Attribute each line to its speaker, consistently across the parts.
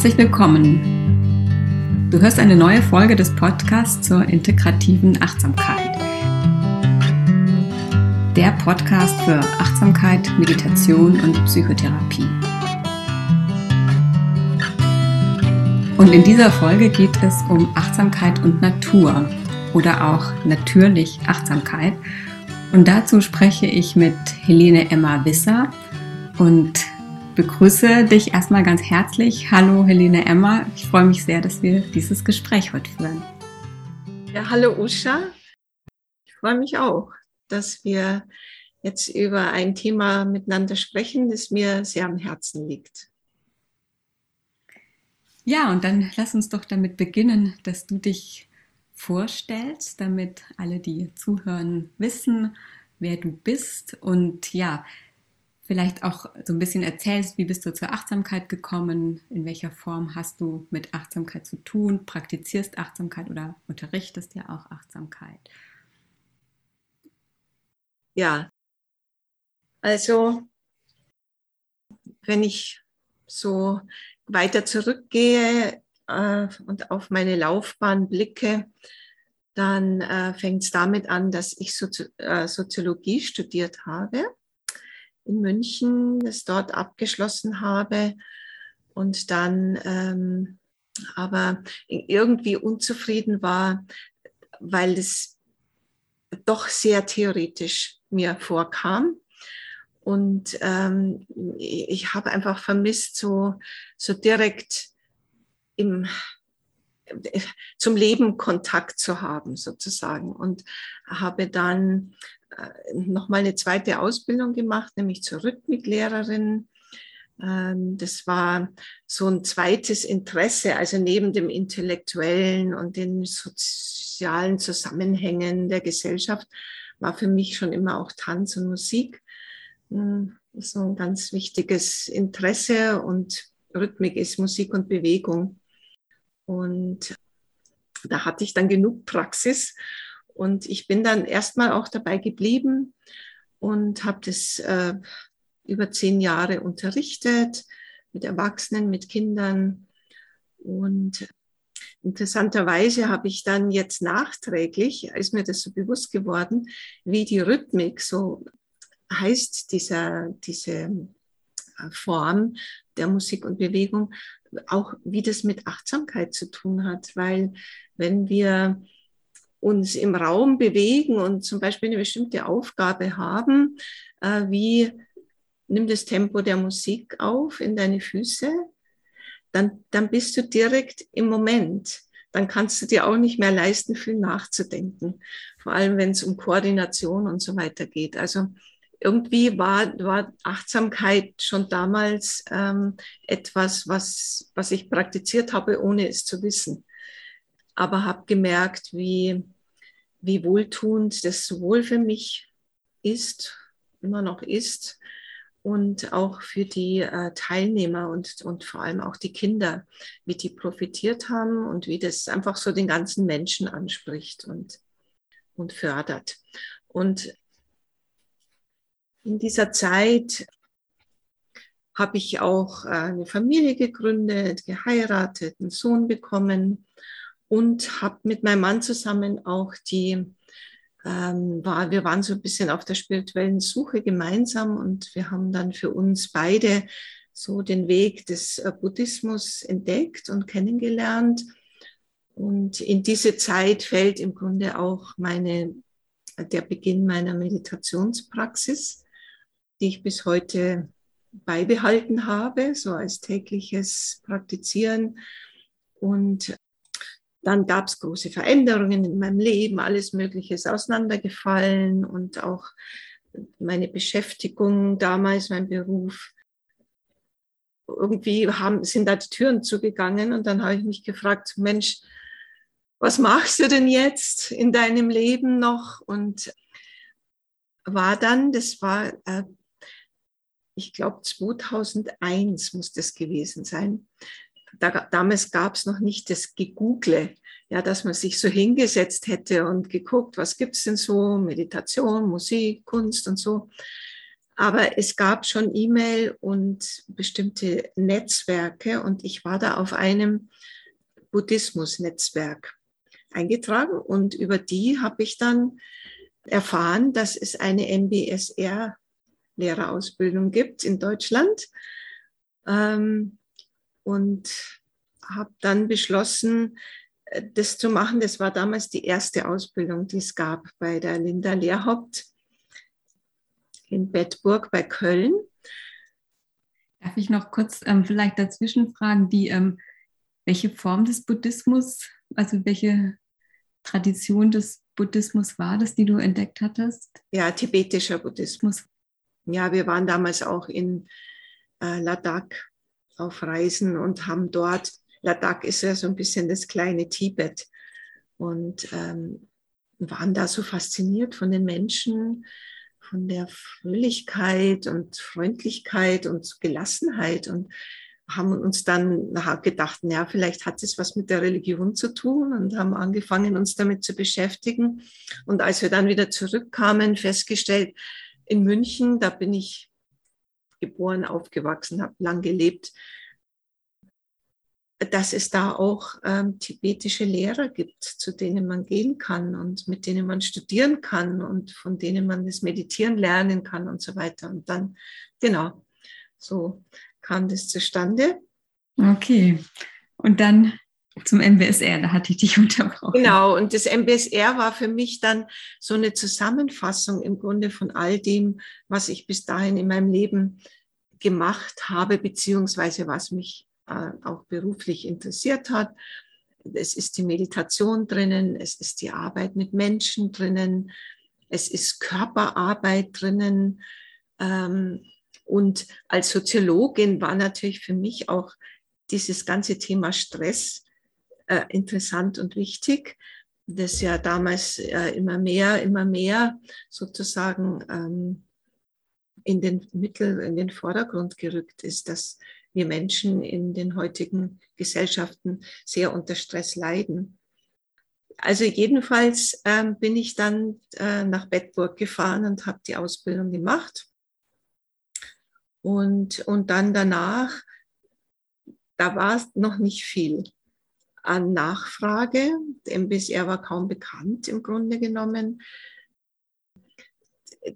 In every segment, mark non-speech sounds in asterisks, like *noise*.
Speaker 1: Herzlich willkommen. Du hörst eine neue Folge des Podcasts zur integrativen Achtsamkeit. Der Podcast für Achtsamkeit, Meditation und Psychotherapie. Und in dieser Folge geht es um Achtsamkeit und Natur oder auch natürlich Achtsamkeit. Und dazu spreche ich mit Helene Emma Wisser und begrüße dich erstmal ganz herzlich. Hallo Helene Emma, ich freue mich sehr, dass wir dieses Gespräch heute führen.
Speaker 2: Ja, hallo Usha. Ich freue mich auch, dass wir jetzt über ein Thema miteinander sprechen, das mir sehr am Herzen liegt.
Speaker 1: Ja, und dann lass uns doch damit beginnen, dass du dich vorstellst, damit alle, die zuhören, wissen, wer du bist und ja, vielleicht auch so ein bisschen erzählst, wie bist du zur Achtsamkeit gekommen, in welcher Form hast du mit Achtsamkeit zu tun, praktizierst Achtsamkeit oder unterrichtest ja auch Achtsamkeit.
Speaker 2: Ja, also wenn ich so weiter zurückgehe äh, und auf meine Laufbahn blicke, dann äh, fängt es damit an, dass ich Sozi äh, Soziologie studiert habe in München, das dort abgeschlossen habe und dann ähm, aber irgendwie unzufrieden war, weil es doch sehr theoretisch mir vorkam. Und ähm, ich habe einfach vermisst, so, so direkt im, zum Leben Kontakt zu haben, sozusagen. Und habe dann nochmal eine zweite Ausbildung gemacht, nämlich zur Rhythmiklehrerin. Ähm, das war so ein zweites Interesse, also neben dem intellektuellen und den sozialen Zusammenhängen der Gesellschaft war für mich schon immer auch Tanz und Musik hm, so ein ganz wichtiges Interesse und Rhythmik ist Musik und Bewegung. Und da hatte ich dann genug Praxis und ich bin dann erstmal auch dabei geblieben und habe das äh, über zehn Jahre unterrichtet mit Erwachsenen, mit Kindern. Und interessanterweise habe ich dann jetzt nachträglich, ist mir das so bewusst geworden, wie die Rhythmik, so heißt dieser, diese äh, Form der Musik und Bewegung, auch wie das mit Achtsamkeit zu tun hat. Weil wenn wir uns im Raum bewegen und zum Beispiel eine bestimmte Aufgabe haben, äh, wie nimm das Tempo der Musik auf in deine Füße, dann, dann bist du direkt im Moment. Dann kannst du dir auch nicht mehr leisten, viel nachzudenken. Vor allem, wenn es um Koordination und so weiter geht. Also irgendwie war, war Achtsamkeit schon damals ähm, etwas, was, was ich praktiziert habe, ohne es zu wissen aber habe gemerkt, wie, wie wohltuend das sowohl für mich ist, immer noch ist, und auch für die äh, Teilnehmer und, und vor allem auch die Kinder, wie die profitiert haben und wie das einfach so den ganzen Menschen anspricht und, und fördert. Und in dieser Zeit habe ich auch äh, eine Familie gegründet, geheiratet, einen Sohn bekommen und habe mit meinem Mann zusammen auch die, ähm, war, wir waren so ein bisschen auf der spirituellen Suche gemeinsam und wir haben dann für uns beide so den Weg des äh, Buddhismus entdeckt und kennengelernt. Und in diese Zeit fällt im Grunde auch meine, der Beginn meiner Meditationspraxis, die ich bis heute beibehalten habe, so als tägliches Praktizieren. Und dann gab es große Veränderungen in meinem Leben, alles Mögliche ist auseinandergefallen und auch meine Beschäftigung damals, mein Beruf. Irgendwie haben, sind da die Türen zugegangen und dann habe ich mich gefragt, Mensch, was machst du denn jetzt in deinem Leben noch? Und war dann, das war, äh, ich glaube 2001 muss das gewesen sein, da, damals gab es noch nicht das Gegoogle, ja, dass man sich so hingesetzt hätte und geguckt, was gibt's denn so, Meditation, Musik, Kunst und so. Aber es gab schon E-Mail und bestimmte Netzwerke und ich war da auf einem Buddhismus-Netzwerk eingetragen und über die habe ich dann erfahren, dass es eine MBSR-Lehrerausbildung gibt in Deutschland ähm, und habe dann beschlossen, äh, das zu machen. Das war damals die erste Ausbildung, die es gab bei der Linda Lehrhaupt in Bettburg bei Köln.
Speaker 1: Darf ich noch kurz ähm, vielleicht dazwischen fragen, die, ähm, welche Form des Buddhismus, also welche Tradition des Buddhismus war das, die du entdeckt hattest?
Speaker 2: Ja, tibetischer Buddhismus. Ja, wir waren damals auch in äh, Ladakh auf Reisen und haben dort, Ladakh ist ja so ein bisschen das kleine Tibet und ähm, waren da so fasziniert von den Menschen, von der Fröhlichkeit und Freundlichkeit und Gelassenheit und haben uns dann gedacht, ja, vielleicht hat es was mit der Religion zu tun und haben angefangen, uns damit zu beschäftigen. Und als wir dann wieder zurückkamen, festgestellt, in München, da bin ich geboren, aufgewachsen, habe lang gelebt, dass es da auch ähm, tibetische Lehrer gibt, zu denen man gehen kann und mit denen man studieren kann und von denen man das Meditieren lernen kann und so weiter. Und dann, genau, so kam das zustande.
Speaker 1: Okay. Und dann zum MBSR, da hatte ich dich *laughs* unterbrochen.
Speaker 2: Genau, und das MBSR war für mich dann so eine Zusammenfassung im Grunde von all dem, was ich bis dahin in meinem Leben gemacht habe, beziehungsweise was mich äh, auch beruflich interessiert hat. Es ist die Meditation drinnen, es ist die Arbeit mit Menschen drinnen, es ist Körperarbeit drinnen. Ähm, und als Soziologin war natürlich für mich auch dieses ganze Thema Stress äh, interessant und wichtig, das ja damals äh, immer mehr, immer mehr sozusagen ähm, in den Mittel, in den Vordergrund gerückt ist, dass wir Menschen in den heutigen Gesellschaften sehr unter Stress leiden. Also jedenfalls ähm, bin ich dann äh, nach Bedburg gefahren und habe die Ausbildung gemacht. Und, und dann danach, da war es noch nicht viel an Nachfrage. MBSR war kaum bekannt im Grunde genommen.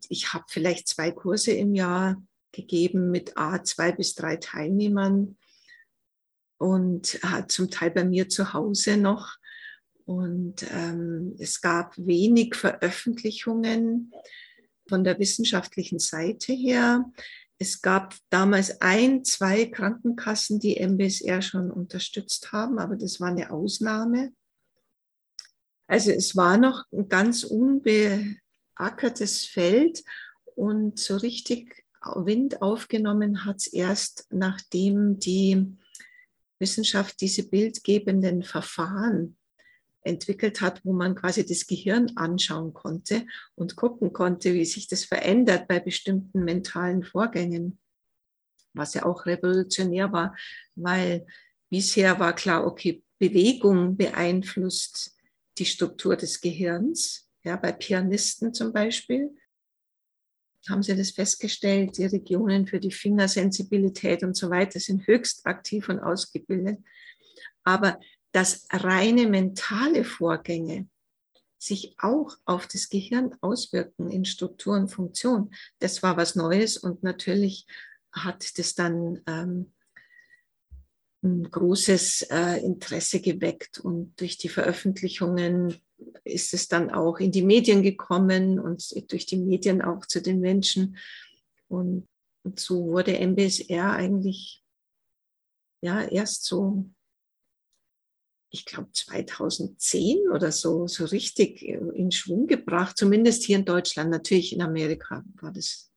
Speaker 2: Ich habe vielleicht zwei Kurse im Jahr gegeben mit A, zwei bis drei Teilnehmern und hat zum Teil bei mir zu Hause noch. Und ähm, es gab wenig Veröffentlichungen von der wissenschaftlichen Seite her. Es gab damals ein, zwei Krankenkassen, die MBSR schon unterstützt haben, aber das war eine Ausnahme. Also es war noch ein ganz unbeackertes Feld und so richtig Wind aufgenommen hat es erst, nachdem die Wissenschaft diese bildgebenden Verfahren entwickelt hat, wo man quasi das Gehirn anschauen konnte und gucken konnte, wie sich das verändert bei bestimmten mentalen Vorgängen, was ja auch revolutionär war, weil bisher war klar, okay, Bewegung beeinflusst die Struktur des Gehirns, ja, bei Pianisten zum Beispiel haben Sie das festgestellt, die Regionen für die Fingersensibilität und so weiter sind höchst aktiv und ausgebildet. Aber dass reine mentale Vorgänge sich auch auf das Gehirn auswirken in Struktur und Funktion, das war was Neues und natürlich hat das dann ähm, ein großes äh, Interesse geweckt und durch die Veröffentlichungen ist es dann auch in die Medien gekommen und durch die Medien auch zu den Menschen. Und, und so wurde MBSR eigentlich ja erst so, ich glaube 2010 oder so, so richtig in Schwung gebracht, zumindest hier in Deutschland. Natürlich in Amerika war das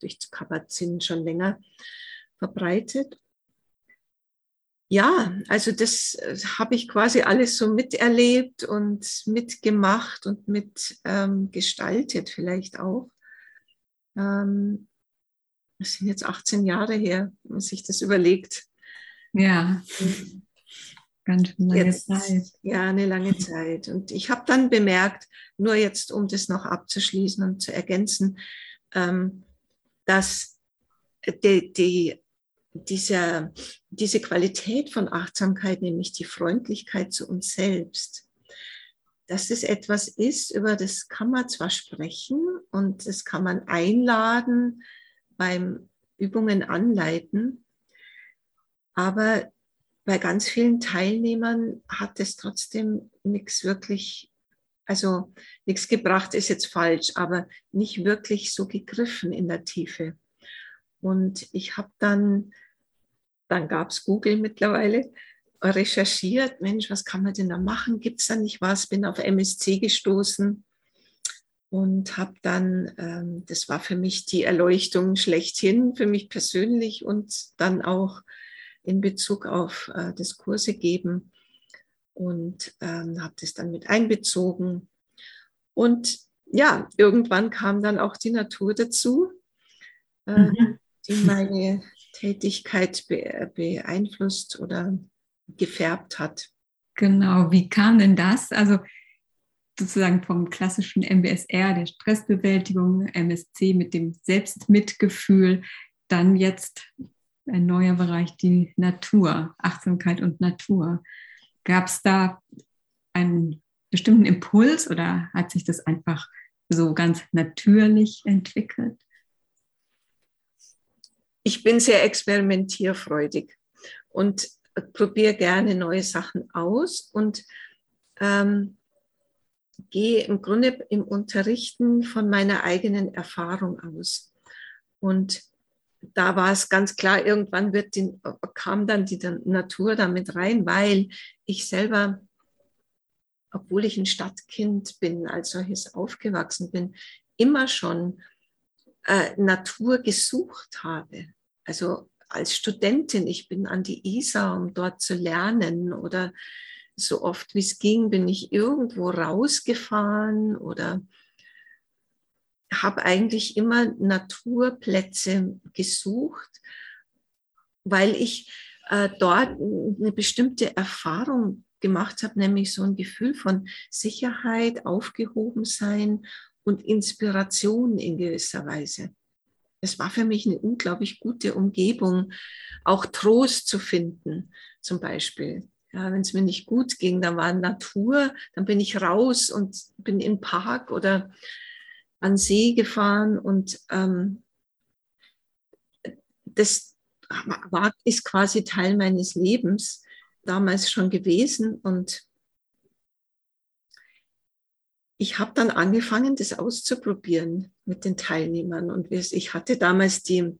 Speaker 2: durch Kabat-Zinn schon länger verbreitet ja, also das äh, habe ich quasi alles so miterlebt und mitgemacht und mit ähm, vielleicht auch. Ähm, das sind jetzt 18 Jahre her, wenn man sich das überlegt.
Speaker 1: Ja, ganz lange jetzt, Zeit.
Speaker 2: Ja, eine lange Zeit. Und ich habe dann bemerkt, nur jetzt, um das noch abzuschließen und zu ergänzen, ähm, dass die, die, diese, diese Qualität von Achtsamkeit, nämlich die Freundlichkeit zu uns selbst, dass es etwas ist, über das kann man zwar sprechen und das kann man einladen beim Übungen anleiten, aber bei ganz vielen Teilnehmern hat es trotzdem nichts wirklich, also nichts gebracht ist jetzt falsch, aber nicht wirklich so gegriffen in der Tiefe. Und ich habe dann, dann gab es Google mittlerweile, recherchiert, Mensch, was kann man denn da machen? Gibt es da nicht was? Bin auf MSC gestoßen und habe dann, ähm, das war für mich die Erleuchtung schlechthin, für mich persönlich und dann auch in Bezug auf äh, das Kurse geben und ähm, habe das dann mit einbezogen. Und ja, irgendwann kam dann auch die Natur dazu, äh, mhm. die meine Tätigkeit be beeinflusst oder gefärbt hat.
Speaker 1: Genau, wie kam denn das? Also sozusagen vom klassischen MBSR, der Stressbewältigung, MSC mit dem Selbstmitgefühl, dann jetzt ein neuer Bereich, die Natur, Achtsamkeit und Natur. Gab es da einen bestimmten Impuls oder hat sich das einfach so ganz natürlich entwickelt?
Speaker 2: Ich bin sehr experimentierfreudig und probiere gerne neue Sachen aus und ähm, gehe im Grunde im Unterrichten von meiner eigenen Erfahrung aus. Und da war es ganz klar, irgendwann wird die, kam dann die Natur damit rein, weil ich selber, obwohl ich ein Stadtkind bin, als solches aufgewachsen bin, immer schon äh, Natur gesucht habe. Also als Studentin, ich bin an die Isar, um dort zu lernen oder so oft wie es ging, bin ich irgendwo rausgefahren oder habe eigentlich immer Naturplätze gesucht, weil ich äh, dort eine bestimmte Erfahrung gemacht habe, nämlich so ein Gefühl von Sicherheit, Aufgehobensein und Inspiration in gewisser Weise. Es war für mich eine unglaublich gute Umgebung, auch Trost zu finden, zum Beispiel. Ja, wenn es mir nicht gut ging, dann war Natur, dann bin ich raus und bin im Park oder an See gefahren und ähm, das war, ist quasi Teil meines Lebens damals schon gewesen und ich habe dann angefangen, das auszuprobieren mit den Teilnehmern und ich hatte damals die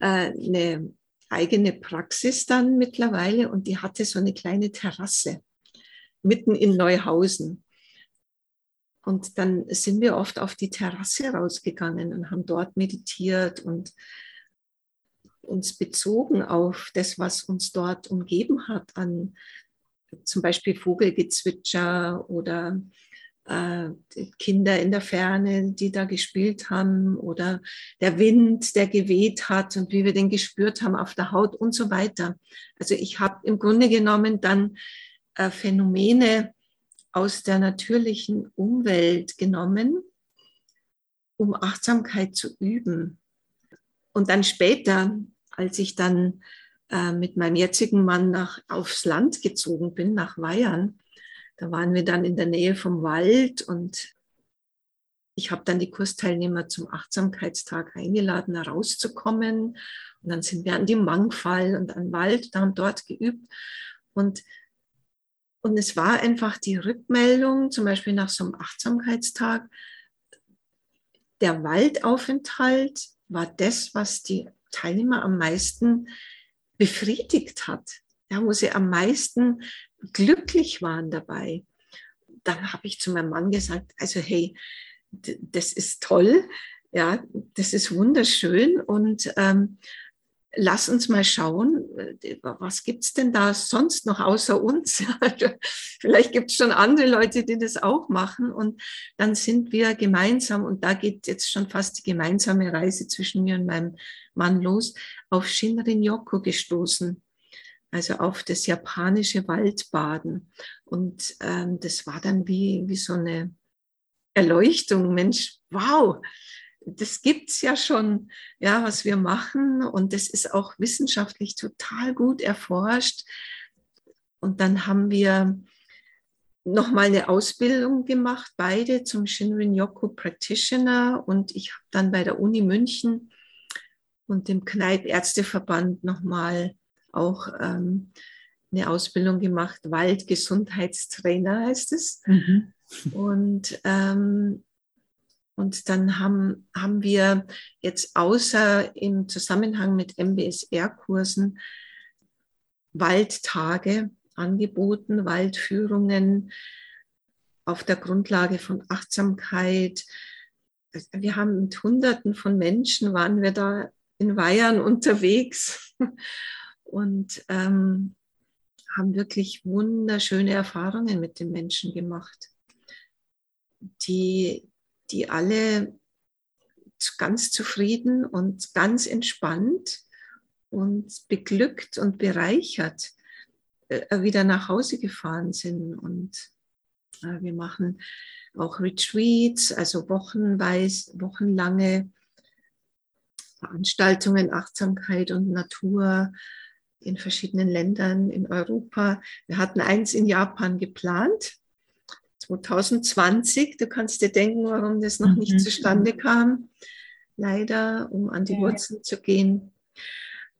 Speaker 2: äh, eine eigene Praxis dann mittlerweile und die hatte so eine kleine Terrasse mitten in Neuhausen. Und dann sind wir oft auf die Terrasse rausgegangen und haben dort meditiert und uns bezogen auf das, was uns dort umgeben hat, an zum Beispiel Vogelgezwitscher oder äh, Kinder in der Ferne, die da gespielt haben oder der Wind, der geweht hat und wie wir den gespürt haben auf der Haut und so weiter. Also ich habe im Grunde genommen dann äh, Phänomene aus der natürlichen Umwelt genommen, um Achtsamkeit zu üben. Und dann später, als ich dann äh, mit meinem jetzigen Mann nach, aufs Land gezogen bin, nach Weihern, da waren wir dann in der Nähe vom Wald und ich habe dann die Kursteilnehmer zum Achtsamkeitstag eingeladen, da rauszukommen. Und dann sind wir an die Mangfall und an den Wald, da haben dort geübt. Und und es war einfach die Rückmeldung, zum Beispiel nach so einem Achtsamkeitstag, der Waldaufenthalt war das, was die Teilnehmer am meisten befriedigt hat, ja, wo sie am meisten glücklich waren dabei. Dann habe ich zu meinem Mann gesagt, also hey, das ist toll, ja, das ist wunderschön. Und ähm, lass uns mal schauen, äh, was gibt es denn da sonst noch außer uns? *laughs* Vielleicht gibt es schon andere Leute, die das auch machen. Und dann sind wir gemeinsam, und da geht jetzt schon fast die gemeinsame Reise zwischen mir und meinem Mann los, auf Shinrin-yoku gestoßen. Also auf das japanische Waldbaden. Und ähm, das war dann wie, wie so eine Erleuchtung. Mensch, wow, das gibt es ja schon, ja, was wir machen. Und das ist auch wissenschaftlich total gut erforscht. Und dann haben wir nochmal eine Ausbildung gemacht, beide zum Shinrin Yoku Practitioner. Und ich habe dann bei der Uni München und dem Kneipp Ärzteverband nochmal auch ähm, eine Ausbildung gemacht, Waldgesundheitstrainer heißt es. Mhm. Und, ähm, und dann haben, haben wir jetzt außer im Zusammenhang mit MBSR-Kursen Waldtage angeboten, Waldführungen auf der Grundlage von Achtsamkeit. Wir haben mit Hunderten von Menschen, waren wir da in Weihern unterwegs *laughs* und ähm, haben wirklich wunderschöne Erfahrungen mit den Menschen gemacht, die, die alle ganz zufrieden und ganz entspannt und beglückt und bereichert äh, wieder nach Hause gefahren sind. Und äh, wir machen auch Retreats, also wochenweise, wochenlange Veranstaltungen, Achtsamkeit und Natur in verschiedenen Ländern in Europa. Wir hatten eins in Japan geplant, 2020. Du kannst dir denken, warum das noch nicht mhm. zustande kam. Leider, um an die ja. Wurzeln zu gehen.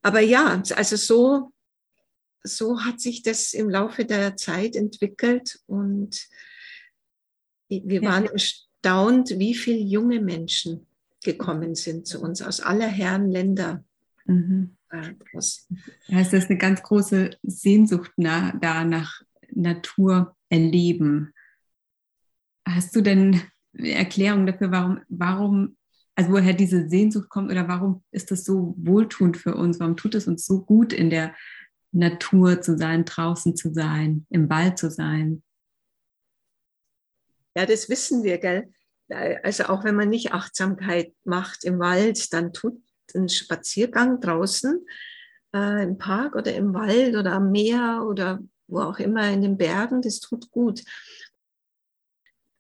Speaker 2: Aber ja, also so, so hat sich das im Laufe der Zeit entwickelt und wir waren ja. erstaunt, wie viele junge Menschen gekommen sind zu uns aus aller Herren Länder.
Speaker 1: Mhm. Das heißt, das ist eine ganz große Sehnsucht nach, da nach Natur erleben. Hast du denn eine Erklärung dafür, warum, warum, also woher diese Sehnsucht kommt oder warum ist das so wohltuend für uns? Warum tut es uns so gut, in der Natur zu sein, draußen zu sein, im Wald zu sein?
Speaker 2: Ja, das wissen wir, gell? Also auch wenn man nicht Achtsamkeit macht im Wald, dann tut ein Spaziergang draußen äh, im Park oder im Wald oder am Meer oder wo auch immer in den Bergen, das tut gut.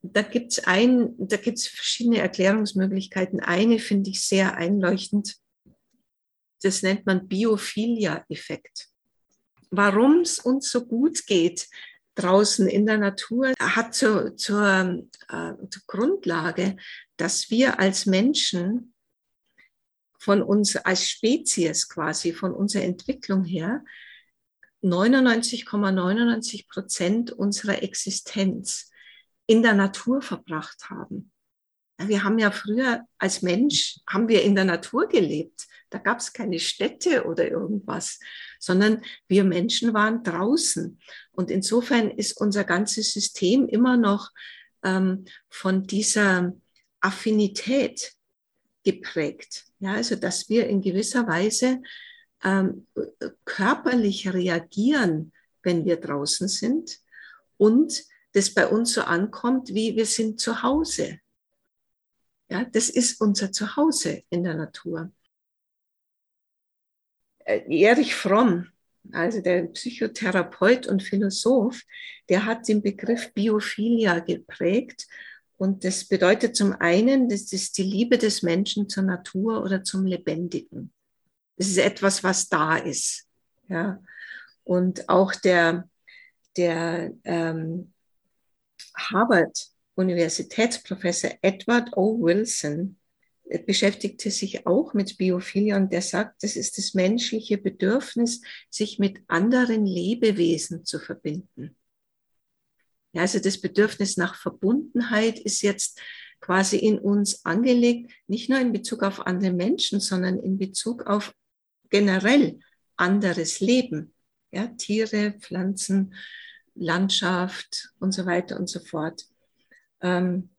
Speaker 2: Da gibt es ein, da gibt es verschiedene Erklärungsmöglichkeiten. Eine finde ich sehr einleuchtend. Das nennt man Biophilia-Effekt. Warum es uns so gut geht draußen in der Natur, hat zur, zur, äh, zur Grundlage, dass wir als Menschen von uns als Spezies quasi, von unserer Entwicklung her, 99,99 Prozent ,99 unserer Existenz in der Natur verbracht haben. Wir haben ja früher als Mensch, haben wir in der Natur gelebt. Da gab es keine Städte oder irgendwas, sondern wir Menschen waren draußen. Und insofern ist unser ganzes System immer noch ähm, von dieser Affinität geprägt. Ja, also dass wir in gewisser Weise ähm, körperlich reagieren, wenn wir draußen sind und das bei uns so ankommt, wie wir sind zu Hause. Ja, das ist unser Zuhause in der Natur. Äh, Erich Fromm, also der Psychotherapeut und Philosoph, der hat den Begriff Biophilia geprägt und das bedeutet zum einen, das ist die Liebe des Menschen zur Natur oder zum Lebendigen. Das ist etwas, was da ist. Ja. Und auch der, der ähm, Harvard-Universitätsprofessor Edward O. Wilson beschäftigte sich auch mit Biophilia und der sagt, das ist das menschliche Bedürfnis, sich mit anderen Lebewesen zu verbinden. Ja, also das Bedürfnis nach Verbundenheit ist jetzt quasi in uns angelegt, nicht nur in Bezug auf andere Menschen, sondern in Bezug auf generell anderes Leben. Ja, Tiere, Pflanzen, Landschaft und so weiter und so fort. Ähm,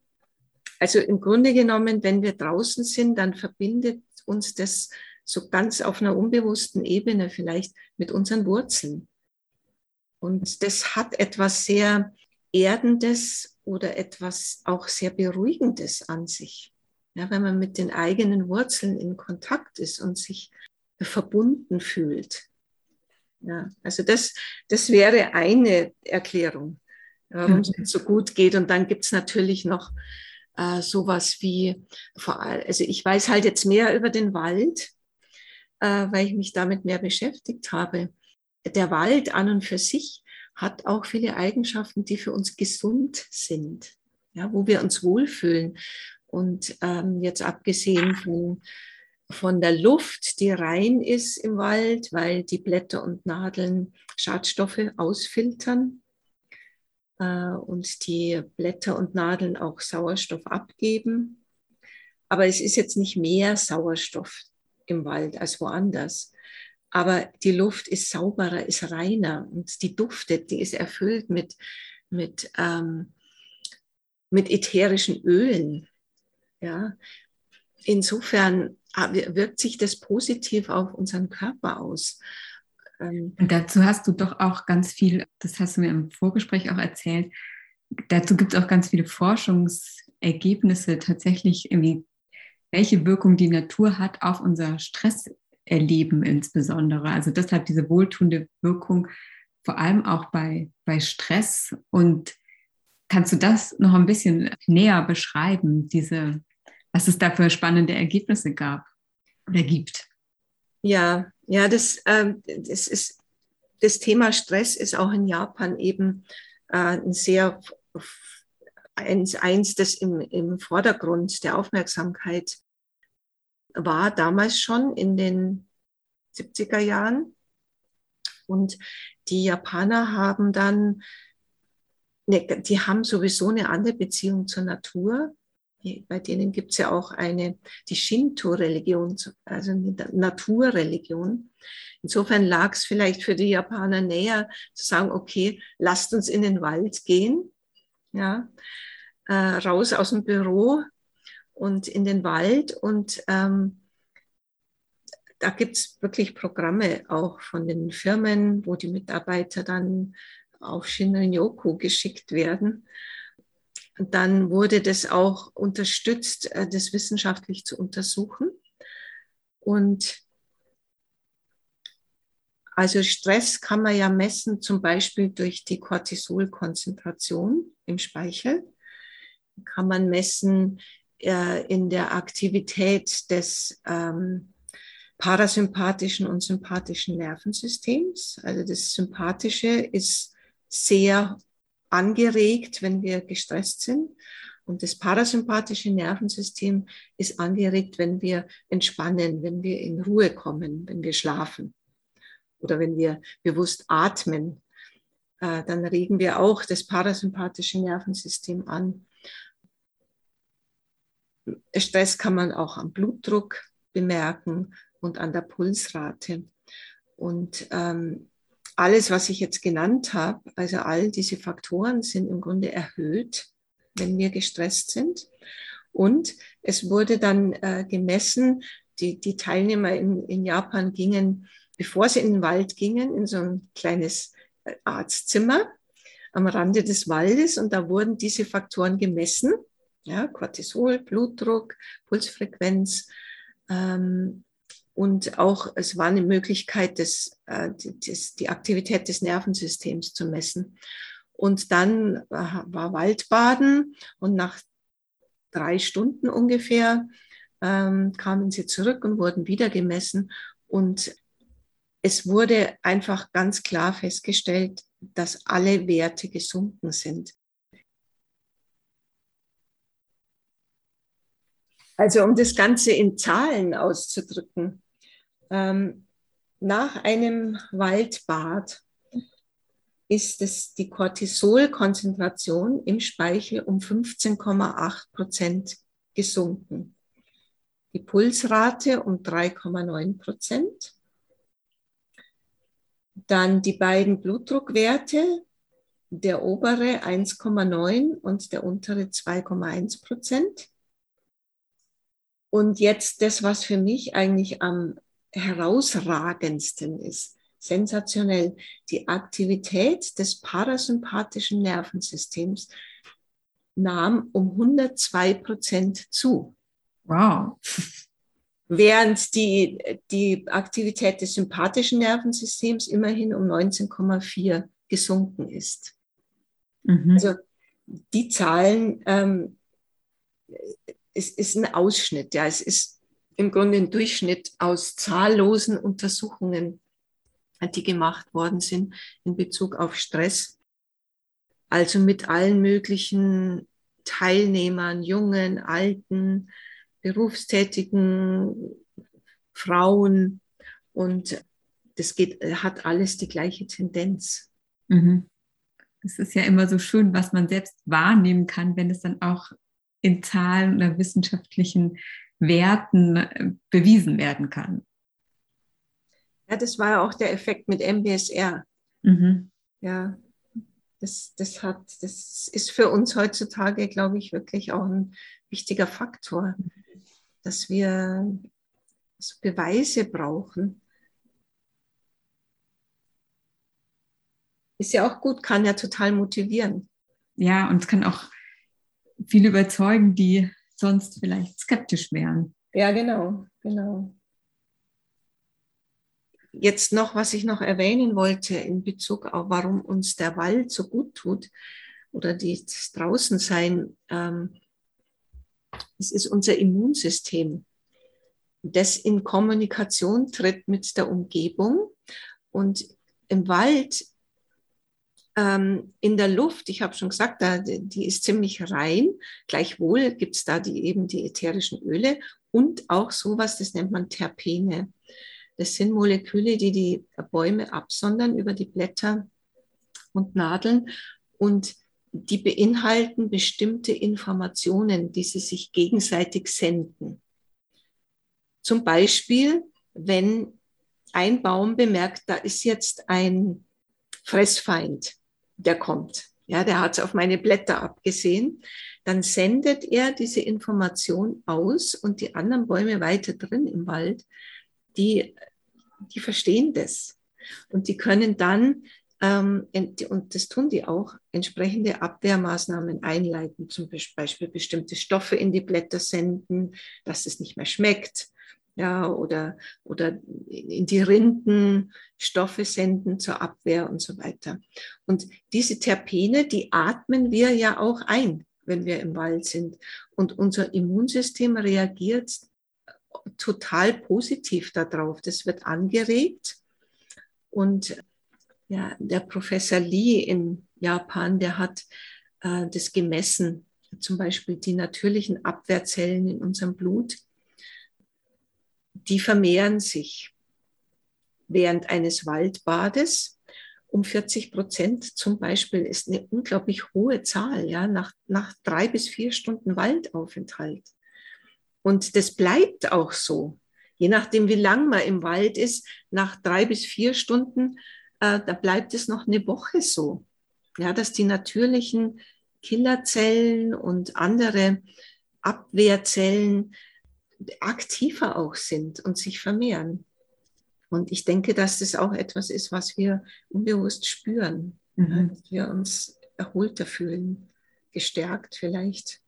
Speaker 2: also im Grunde genommen, wenn wir draußen sind, dann verbindet uns das so ganz auf einer unbewussten Ebene vielleicht mit unseren Wurzeln. Und das hat etwas sehr Erdendes oder etwas auch sehr Beruhigendes an sich. Ja, wenn man mit den eigenen Wurzeln in Kontakt ist und sich verbunden fühlt. Ja, also das, das wäre eine Erklärung, warum es mhm. so gut geht. Und dann gibt es natürlich noch äh, sowas wie, also ich weiß halt jetzt mehr über den Wald, äh, weil ich mich damit mehr beschäftigt habe. Der Wald an und für sich hat auch viele Eigenschaften, die für uns gesund sind, ja, wo wir uns wohlfühlen. Und ähm, jetzt abgesehen von, von der Luft, die rein ist im Wald, weil die Blätter und Nadeln Schadstoffe ausfiltern äh, und die Blätter und Nadeln auch Sauerstoff abgeben. Aber es ist jetzt nicht mehr Sauerstoff im Wald als woanders. Aber die Luft ist sauberer, ist reiner und die duftet, die ist erfüllt mit, mit, ähm, mit ätherischen Ölen. Ja. Insofern wirkt sich das positiv auf unseren Körper aus.
Speaker 1: Ähm, und dazu hast du doch auch ganz viel, das hast du mir im Vorgespräch auch erzählt, dazu gibt es auch ganz viele Forschungsergebnisse tatsächlich irgendwie welche Wirkung die Natur hat auf unser Stresserleben insbesondere. Also deshalb diese wohltuende Wirkung, vor allem auch bei, bei Stress. Und kannst du das noch ein bisschen näher beschreiben, diese, was es da für spannende Ergebnisse gab oder gibt?
Speaker 2: Ja, ja, das, äh, das ist das Thema Stress ist auch in Japan eben äh, ein sehr eins, eins das im, im Vordergrund der Aufmerksamkeit war, damals schon in den 70er Jahren. Und die Japaner haben dann, ne, die haben sowieso eine andere Beziehung zur Natur. Bei denen gibt es ja auch eine, die Shinto-Religion, also eine Naturreligion. Insofern lag es vielleicht für die Japaner näher zu sagen, okay, lasst uns in den Wald gehen ja, äh, raus aus dem Büro und in den Wald. Und ähm, da gibt es wirklich Programme auch von den Firmen, wo die Mitarbeiter dann auf Shinrin-yoku geschickt werden. Dann wurde das auch unterstützt, äh, das wissenschaftlich zu untersuchen. Und also Stress kann man ja messen, zum Beispiel durch die Cortisolkonzentration im Speichel. Kann man messen äh, in der Aktivität des ähm, parasympathischen und sympathischen Nervensystems. Also das Sympathische ist sehr angeregt, wenn wir gestresst sind. Und das parasympathische Nervensystem ist angeregt, wenn wir entspannen, wenn wir in Ruhe kommen, wenn wir schlafen oder wenn wir bewusst atmen, äh, dann regen wir auch das parasympathische Nervensystem an. Stress kann man auch am Blutdruck bemerken und an der Pulsrate. Und ähm, alles, was ich jetzt genannt habe, also all diese Faktoren sind im Grunde erhöht, wenn wir gestresst sind. Und es wurde dann äh, gemessen, die, die Teilnehmer in, in Japan gingen bevor sie in den Wald gingen, in so ein kleines äh, Arztzimmer am Rande des Waldes und da wurden diese Faktoren gemessen. Ja, Cortisol, Blutdruck, Pulsfrequenz ähm, und auch es war eine Möglichkeit, das, äh, das, die Aktivität des Nervensystems zu messen. Und dann war Waldbaden und nach drei Stunden ungefähr ähm, kamen sie zurück und wurden wieder gemessen. Und es wurde einfach ganz klar festgestellt, dass alle Werte gesunken sind. Also um das Ganze in Zahlen auszudrücken, ähm, nach einem Waldbad ist es die Cortisolkonzentration im Speichel um 15,8 Prozent gesunken, die Pulsrate um 3,9 Prozent dann die beiden Blutdruckwerte, der obere 1,9 und der untere 2,1 Prozent. Und jetzt das, was für mich eigentlich am herausragendsten ist, sensationell, die Aktivität des parasympathischen Nervensystems nahm um 102 Prozent zu.
Speaker 1: Wow *laughs*
Speaker 2: während die, die Aktivität des sympathischen Nervensystems immerhin um 19,4 gesunken ist. Mhm. Also die Zahlen ähm, es ist ein Ausschnitt, ja, es ist im Grunde ein Durchschnitt aus zahllosen Untersuchungen, die gemacht worden sind in Bezug auf Stress. Also mit allen möglichen Teilnehmern, jungen, alten, berufstätigen Frauen und das geht, hat alles die gleiche Tendenz.
Speaker 1: Mhm. Es ist ja immer so schön, was man selbst wahrnehmen kann, wenn es dann auch in Zahlen oder wissenschaftlichen Werten äh, bewiesen werden kann.
Speaker 2: Ja, das war ja auch der Effekt mit MBSR. Mhm. Ja, das, das, hat, das ist für uns heutzutage, glaube ich, wirklich auch ein wichtiger Faktor, dass wir so Beweise brauchen. Ist ja auch gut, kann ja total motivieren.
Speaker 1: Ja, und es kann auch viele überzeugen, die sonst vielleicht skeptisch wären.
Speaker 2: Ja, genau, genau. Jetzt noch, was ich noch erwähnen wollte in Bezug auf, warum uns der Wald so gut tut oder das Draußensein. Ähm, es ist unser Immunsystem, das in Kommunikation tritt mit der Umgebung. Und im Wald ähm, in der Luft, ich habe schon gesagt, da, die ist ziemlich rein. Gleichwohl gibt es da die, eben die ätherischen Öle und auch sowas, das nennt man Terpene. Das sind Moleküle, die die Bäume absondern über die Blätter und Nadeln und die beinhalten bestimmte Informationen, die sie sich gegenseitig senden. Zum Beispiel, wenn ein Baum bemerkt, da ist jetzt ein Fressfeind, der kommt. Ja, der hat es auf meine Blätter abgesehen. Dann sendet er diese Information aus und die anderen Bäume weiter drin im Wald, die, die verstehen das. Und die können dann, ähm, und das tun die auch, entsprechende Abwehrmaßnahmen einleiten, zum Beispiel bestimmte Stoffe in die Blätter senden, dass es nicht mehr schmeckt ja, oder, oder in die Rinden Stoffe senden zur Abwehr und so weiter. Und diese Terpene, die atmen wir ja auch ein, wenn wir im Wald sind. Und unser Immunsystem reagiert total positiv darauf. Das wird angeregt. Und ja, der Professor Lee in Japan, der hat äh, das gemessen, zum Beispiel die natürlichen Abwehrzellen in unserem Blut die vermehren sich während eines Waldbades um 40 Prozent zum Beispiel ist eine unglaublich hohe Zahl, ja, nach, nach drei bis vier Stunden Waldaufenthalt. Und das bleibt auch so. Je nachdem, wie lang man im Wald ist, nach drei bis vier Stunden, äh, da bleibt es noch eine Woche so. Ja, dass die natürlichen Killerzellen und andere Abwehrzellen aktiver auch sind und sich vermehren. Und ich denke, dass das auch etwas ist, was wir unbewusst spüren, mhm. dass wir uns erholter fühlen, gestärkt vielleicht.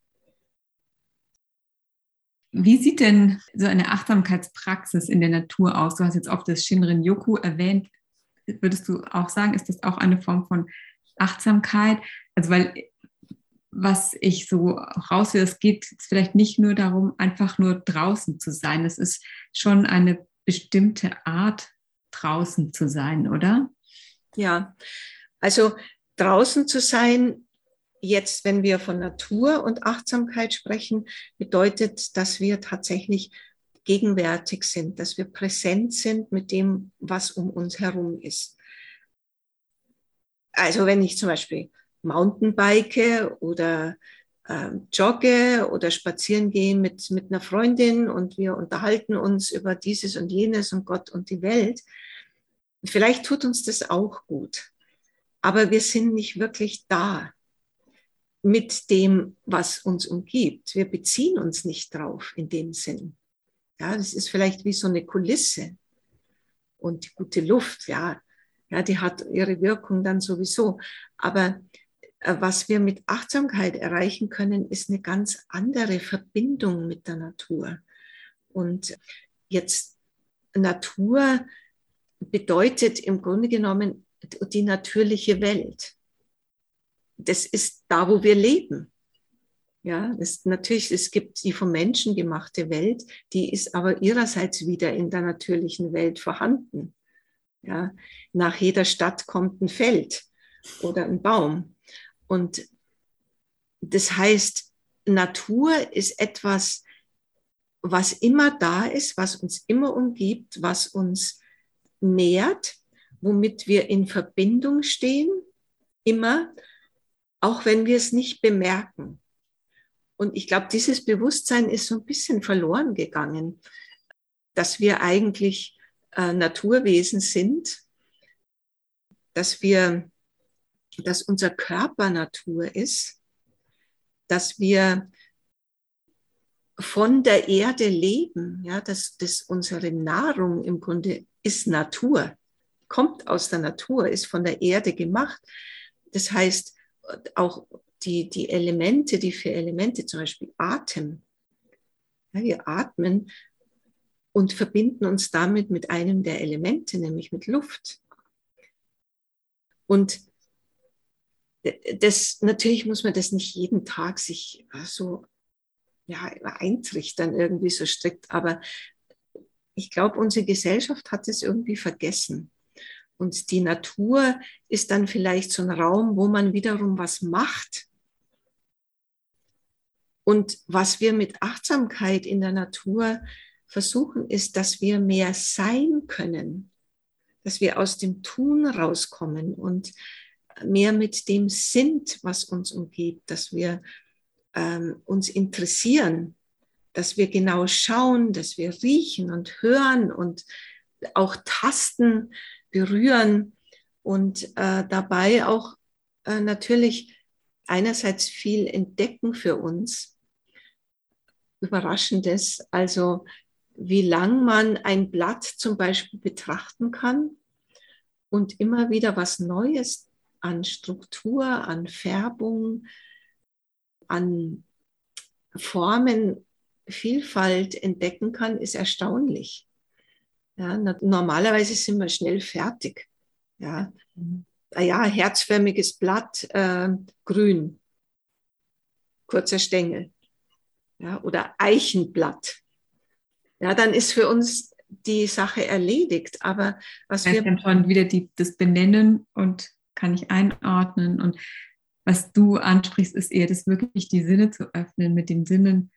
Speaker 1: Wie sieht denn so eine Achtsamkeitspraxis in der Natur aus? Du hast jetzt oft das Shinrin Yoku erwähnt. Würdest du auch sagen, ist das auch eine Form von Achtsamkeit? Also, weil was ich so raushöre, es geht vielleicht nicht nur darum, einfach nur draußen zu sein. Es ist schon eine bestimmte Art, draußen zu sein, oder?
Speaker 2: Ja, also draußen zu sein, jetzt, wenn wir von Natur und Achtsamkeit sprechen, bedeutet, dass wir tatsächlich gegenwärtig sind, dass wir präsent sind mit dem, was um uns herum ist. Also wenn ich zum Beispiel Mountainbike oder äh, jogge oder spazieren gehe mit, mit einer Freundin und wir unterhalten uns über dieses und jenes und Gott und die Welt. Vielleicht tut uns das auch gut, aber wir sind nicht wirklich da mit dem, was uns umgibt. Wir beziehen uns nicht drauf in dem Sinn. Ja, das ist vielleicht wie so eine Kulisse und die gute Luft, ja, ja, die hat ihre Wirkung dann sowieso. Aber was wir mit Achtsamkeit erreichen können, ist eine ganz andere Verbindung mit der Natur. Und jetzt Natur bedeutet im Grunde genommen die natürliche Welt. Das ist da, wo wir leben. Ja, es, natürlich, es gibt die vom Menschen gemachte Welt, die ist aber ihrerseits wieder in der natürlichen Welt vorhanden. Ja, nach jeder Stadt kommt ein Feld oder ein Baum. Und das heißt, Natur ist etwas, was immer da ist, was uns immer umgibt, was uns nährt, womit wir in Verbindung stehen, immer, auch wenn wir es nicht bemerken. Und ich glaube, dieses Bewusstsein ist so ein bisschen verloren gegangen, dass wir eigentlich äh, Naturwesen sind, dass wir, dass unser Körper Natur ist, dass wir von der Erde leben, ja, dass, dass unsere Nahrung im Grunde ist Natur, kommt aus der Natur, ist von der Erde gemacht. Das heißt, auch die, die Elemente, die vier Elemente, zum Beispiel Atem. Ja, wir atmen und verbinden uns damit mit einem der Elemente, nämlich mit Luft. Und das, natürlich muss man das nicht jeden Tag sich so ja, eintrichtern, irgendwie so strikt, aber ich glaube, unsere Gesellschaft hat es irgendwie vergessen. Und die Natur ist dann vielleicht so ein Raum, wo man wiederum was macht, und was wir mit Achtsamkeit in der Natur versuchen, ist, dass wir mehr sein können, dass wir aus dem Tun rauskommen und mehr mit dem sind, was uns umgibt, dass wir ähm, uns interessieren, dass wir genau schauen, dass wir riechen und hören und auch tasten, berühren und äh, dabei auch äh, natürlich einerseits viel entdecken für uns, Überraschendes. Also wie lang man ein Blatt zum Beispiel betrachten kann und immer wieder was Neues an Struktur, an Färbung, an Formen, Vielfalt entdecken kann, ist erstaunlich. Ja, normalerweise sind wir schnell fertig. Ja, mhm. ja herzförmiges Blatt, äh, grün, kurzer Stängel ja, oder Eichenblatt, ja, dann ist für uns die Sache erledigt. Aber was
Speaker 1: das wir dann schon wieder die, das Benennen und kann ich einordnen und was du ansprichst, ist eher das wirklich die Sinne zu öffnen, mit den Sinnen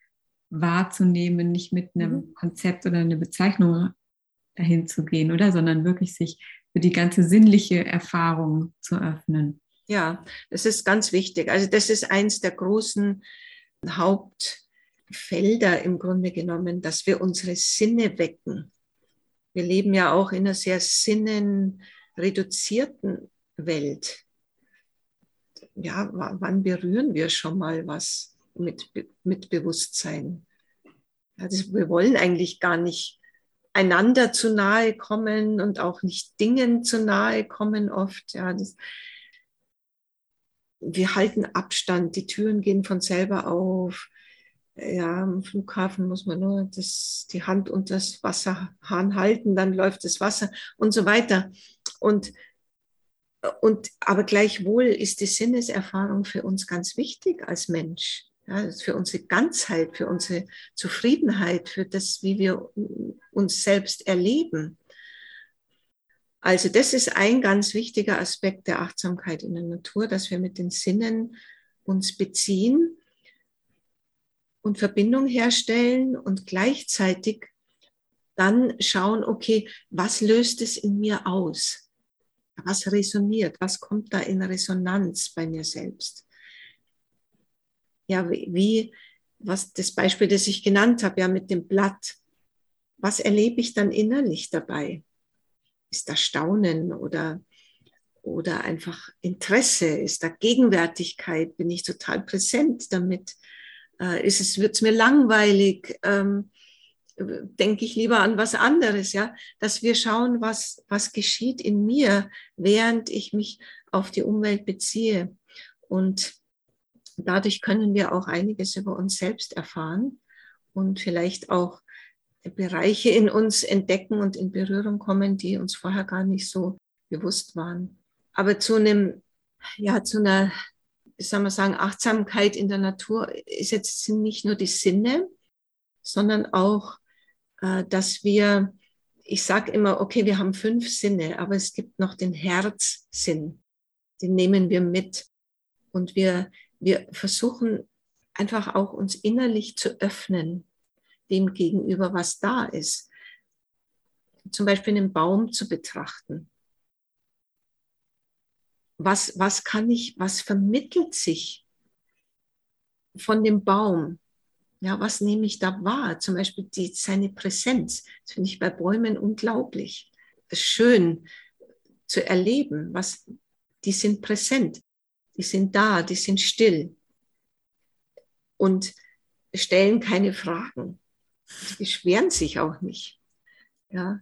Speaker 1: wahrzunehmen, nicht mit einem mhm. Konzept oder einer Bezeichnung dahin zu gehen, oder? Sondern wirklich sich für die ganze sinnliche Erfahrung zu öffnen.
Speaker 2: Ja, das ist ganz wichtig. Also das ist eins der großen Haupt Felder im Grunde genommen, dass wir unsere Sinne wecken. Wir leben ja auch in einer sehr sinnenreduzierten Welt. Ja, wann berühren wir schon mal was mit, mit Bewusstsein? Das, wir wollen eigentlich gar nicht einander zu nahe kommen und auch nicht Dingen zu nahe kommen oft. Ja, das, wir halten Abstand, die Türen gehen von selber auf ja, am Flughafen muss man nur das, die Hand unter das Wasserhahn halten, dann läuft das Wasser und so weiter. Und, und, aber gleichwohl ist die Sinneserfahrung für uns ganz wichtig als Mensch. Ja, für unsere Ganzheit, für unsere Zufriedenheit, für das, wie wir uns selbst erleben. Also das ist ein ganz wichtiger Aspekt der Achtsamkeit in der Natur, dass wir mit den Sinnen uns beziehen und Verbindung herstellen und gleichzeitig dann schauen, okay, was löst es in mir aus? Was resoniert? Was kommt da in Resonanz bei mir selbst? Ja, wie, was das Beispiel, das ich genannt habe, ja, mit dem Blatt. Was erlebe ich dann innerlich dabei? Ist da Staunen oder, oder einfach Interesse? Ist da Gegenwärtigkeit? Bin ich total präsent damit? Äh, ist es, wird es mir langweilig? Ähm, denke ich lieber an was anderes, ja, dass wir schauen, was, was geschieht in mir, während ich mich auf die Umwelt beziehe. Und dadurch können wir auch einiges über uns selbst erfahren und vielleicht auch Bereiche in uns entdecken und in Berührung kommen, die uns vorher gar nicht so bewusst waren. Aber zu einem, ja, zu einer sagen wir sagen, Achtsamkeit in der Natur ist jetzt nicht nur die Sinne, sondern auch, dass wir, ich sage immer, okay, wir haben fünf Sinne, aber es gibt noch den Herzsinn, den nehmen wir mit. Und wir, wir versuchen einfach auch uns innerlich zu öffnen dem gegenüber, was da ist. Zum Beispiel einen Baum zu betrachten. Was, was kann ich, was vermittelt sich von dem Baum? Ja, was nehme ich da wahr? Zum Beispiel die, seine Präsenz. Das finde ich bei Bäumen unglaublich. Schön zu erleben. Was, die sind präsent. Die sind da, die sind still. Und stellen keine Fragen. Die beschweren sich auch nicht. Ja,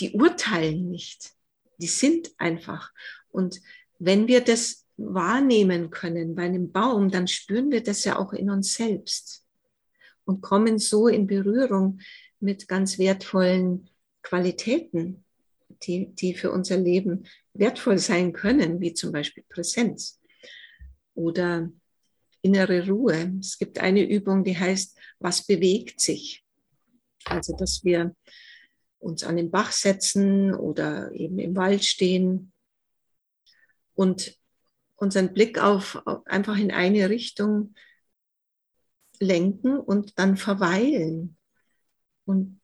Speaker 2: die urteilen nicht. Die sind einfach. Und wenn wir das wahrnehmen können bei einem Baum, dann spüren wir das ja auch in uns selbst und kommen so in Berührung mit ganz wertvollen Qualitäten, die, die für unser Leben wertvoll sein können, wie zum Beispiel Präsenz oder innere Ruhe. Es gibt eine Übung, die heißt, was bewegt sich? Also, dass wir uns an den Bach setzen oder eben im Wald stehen und unseren Blick auf, auf einfach in eine Richtung lenken und dann verweilen und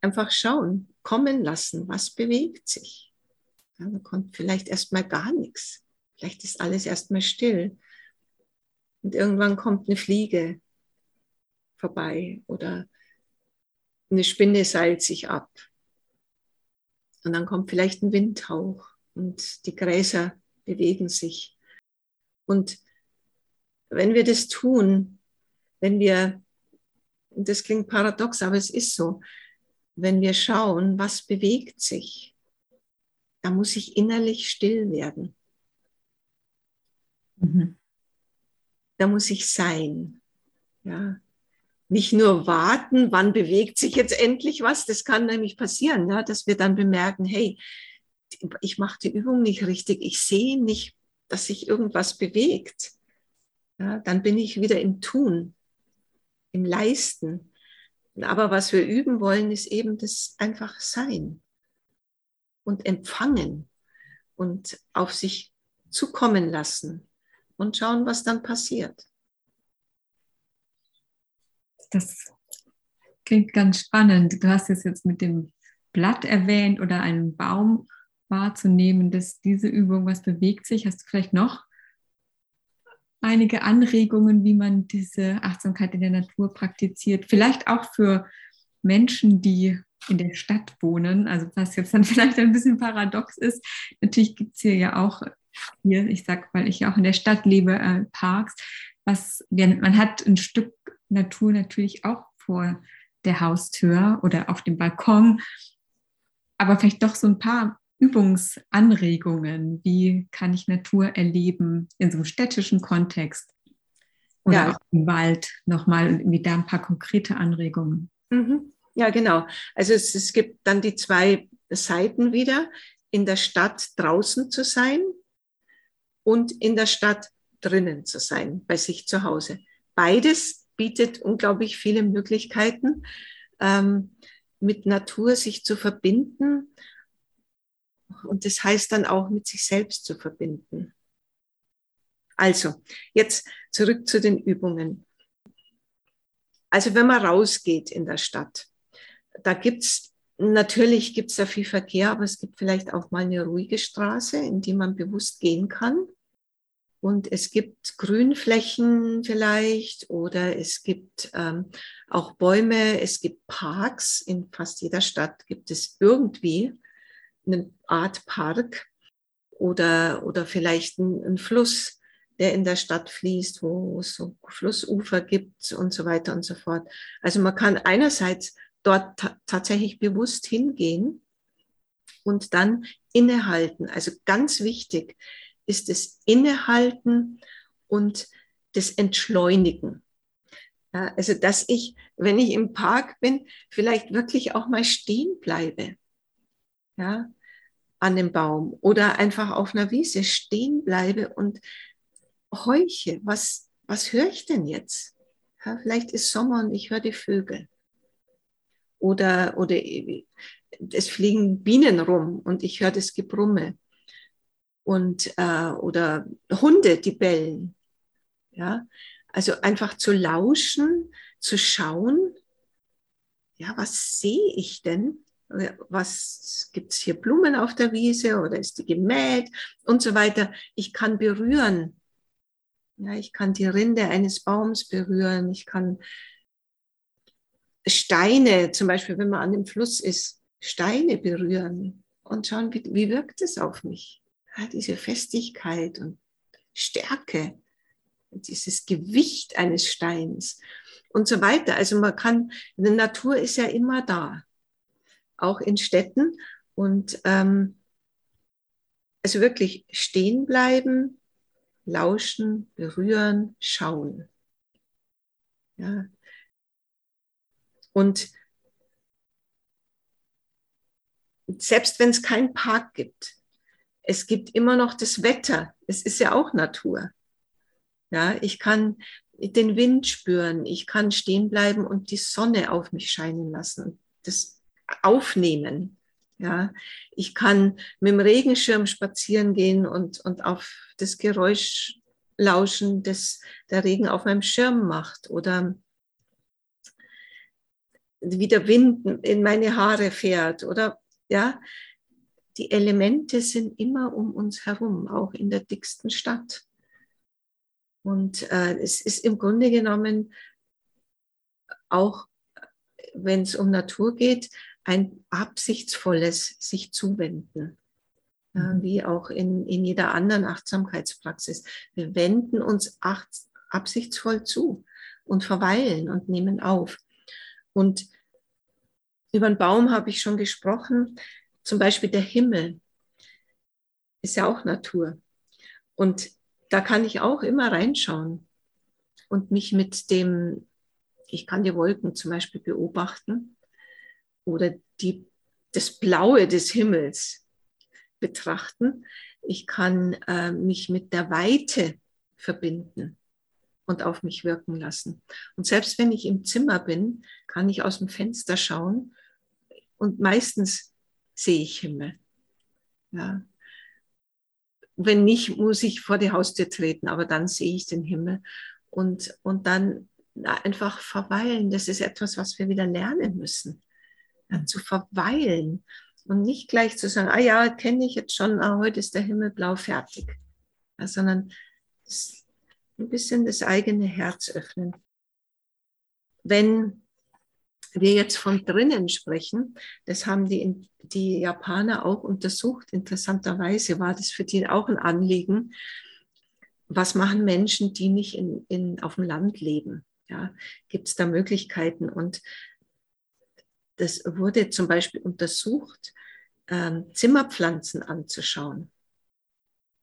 Speaker 2: einfach schauen, kommen lassen, was bewegt sich. Ja, da kommt vielleicht erstmal gar nichts. Vielleicht ist alles erstmal still. Und irgendwann kommt eine Fliege vorbei oder eine Spinne seilt sich ab. Und dann kommt vielleicht ein Windhauch und die Gräser bewegen sich. Und wenn wir das tun, wenn wir, das klingt paradox, aber es ist so, wenn wir schauen, was bewegt sich, da muss ich innerlich still werden. Mhm. Da muss ich sein. Ja. Nicht nur warten, wann bewegt sich jetzt endlich was, das kann nämlich passieren, ja, dass wir dann bemerken, hey, ich mache die Übung nicht richtig, ich sehe nicht, dass sich irgendwas bewegt ja, dann bin ich wieder im Tun, im Leisten. Aber was wir üben wollen, ist eben das einfach Sein und Empfangen und auf sich zukommen lassen und schauen, was dann passiert.
Speaker 1: Das klingt ganz spannend. Du hast es jetzt mit dem Blatt erwähnt oder einem Baum wahrzunehmen, dass diese Übung, was bewegt sich, hast du vielleicht noch einige Anregungen, wie man diese Achtsamkeit in der Natur praktiziert. Vielleicht auch für Menschen, die in der Stadt wohnen, also was jetzt dann *laughs* vielleicht ein bisschen paradox ist. Natürlich gibt es hier ja auch, hier, ich sage, weil ich ja auch in der Stadt lebe, äh, Parks. Was, man hat ein Stück Natur natürlich auch vor der Haustür oder auf dem Balkon, aber vielleicht doch so ein paar Übungsanregungen? Wie kann ich Natur erleben in so einem städtischen Kontext? Oder ja. auch im Wald nochmal und irgendwie da ein paar konkrete Anregungen.
Speaker 2: Mhm. Ja, genau. Also es, es gibt dann die zwei Seiten wieder, in der Stadt draußen zu sein und in der Stadt drinnen zu sein, bei sich zu Hause. Beides bietet unglaublich viele Möglichkeiten, ähm, mit Natur sich zu verbinden und das heißt dann auch mit sich selbst zu verbinden. Also, jetzt zurück zu den Übungen. Also, wenn man rausgeht in der Stadt, da gibt's natürlich gibt's da viel Verkehr, aber es gibt vielleicht auch mal eine ruhige Straße, in die man bewusst gehen kann. Und es gibt Grünflächen vielleicht oder es gibt ähm, auch Bäume, es gibt Parks. In fast jeder Stadt gibt es irgendwie eine Art Park oder, oder vielleicht ein, ein Fluss, der in der Stadt fließt, wo es so Flussufer gibt und so weiter und so fort. Also man kann einerseits dort tatsächlich bewusst hingehen und dann innehalten. Also ganz wichtig ist das Innehalten und das Entschleunigen. Also dass ich, wenn ich im Park bin, vielleicht wirklich auch mal stehen bleibe ja, an dem Baum oder einfach auf einer Wiese stehen bleibe und heuche. Was, was höre ich denn jetzt? Ja, vielleicht ist Sommer und ich höre die Vögel. Oder, oder es fliegen Bienen rum und ich höre das Gebrumme. Und, äh, oder Hunde, die bellen. Ja, also einfach zu lauschen, zu schauen, ja, was sehe ich denn? Was gibt es hier Blumen auf der Wiese oder ist die gemäht und so weiter. Ich kann berühren. Ja, ich kann die Rinde eines Baums berühren. Ich kann Steine, zum Beispiel, wenn man an dem Fluss ist, Steine berühren und schauen, wie, wie wirkt es auf mich. Ja, diese Festigkeit und Stärke, dieses Gewicht eines Steins und so weiter. Also man kann, die Natur ist ja immer da, auch in Städten. Und ähm, also wirklich stehen bleiben, lauschen, berühren, schauen. Ja. Und selbst wenn es keinen Park gibt, es gibt immer noch das Wetter. Es ist ja auch Natur. Ja, ich kann den Wind spüren, ich kann stehen bleiben und die Sonne auf mich scheinen lassen, das aufnehmen. Ja, ich kann mit dem Regenschirm spazieren gehen und, und auf das Geräusch lauschen, das der Regen auf meinem Schirm macht oder wie der Wind in meine Haare fährt oder ja, die Elemente sind immer um uns herum, auch in der dicksten Stadt. Und äh, es ist im Grunde genommen auch, wenn es um Natur geht, ein absichtsvolles sich zuwenden. Mhm. wie auch in, in jeder anderen Achtsamkeitspraxis. Wir wenden uns acht, absichtsvoll zu und verweilen und nehmen auf. Und über den Baum habe ich schon gesprochen. Zum Beispiel der Himmel ist ja auch Natur. Und da kann ich auch immer reinschauen und mich mit dem, ich kann die Wolken zum Beispiel beobachten oder die, das Blaue des Himmels betrachten. Ich kann äh, mich mit der Weite verbinden und auf mich wirken lassen. Und selbst wenn ich im Zimmer bin, kann ich aus dem Fenster schauen und meistens sehe ich Himmel. Ja, wenn nicht, muss ich vor die Haustür treten, aber dann sehe ich den Himmel und, und dann einfach verweilen. Das ist etwas, was wir wieder lernen müssen. Ja, zu verweilen und nicht gleich zu sagen, ah ja, kenne ich jetzt schon, ah, heute ist der Himmel blau fertig, ja, sondern ein bisschen das eigene Herz öffnen. Wenn wir jetzt von drinnen sprechen, das haben die, die Japaner auch untersucht. Interessanterweise war das für die auch ein Anliegen. Was machen Menschen, die nicht in, in, auf dem Land leben? Ja, Gibt es da Möglichkeiten? Und das wurde zum Beispiel untersucht, ähm, Zimmerpflanzen anzuschauen.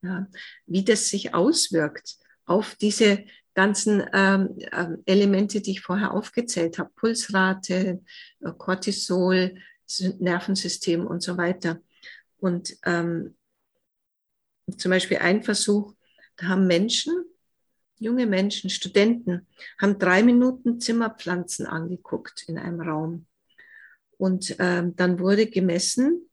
Speaker 2: Ja, wie das sich auswirkt auf diese ganzen ähm, ähm, Elemente, die ich vorher aufgezählt habe, Pulsrate, äh, Cortisol, Nervensystem und so weiter. Und ähm, zum Beispiel ein Versuch, da haben Menschen, junge Menschen, Studenten, haben drei Minuten Zimmerpflanzen angeguckt in einem Raum. Und ähm, dann wurde gemessen,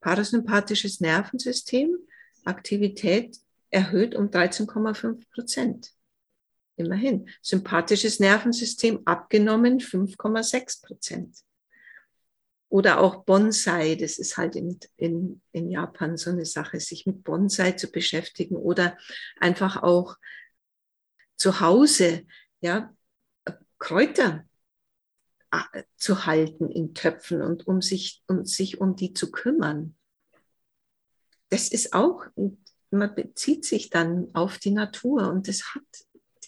Speaker 2: parasympathisches Nervensystem, Aktivität erhöht um 13,5 Prozent. Immerhin. Sympathisches Nervensystem abgenommen 5,6 Prozent. Oder auch Bonsai, das ist halt in, in, in Japan so eine Sache, sich mit Bonsai zu beschäftigen oder einfach auch zu Hause, ja, Kräuter zu halten in Töpfen und um sich, um sich um die zu kümmern. Das ist auch, man bezieht sich dann auf die Natur und das hat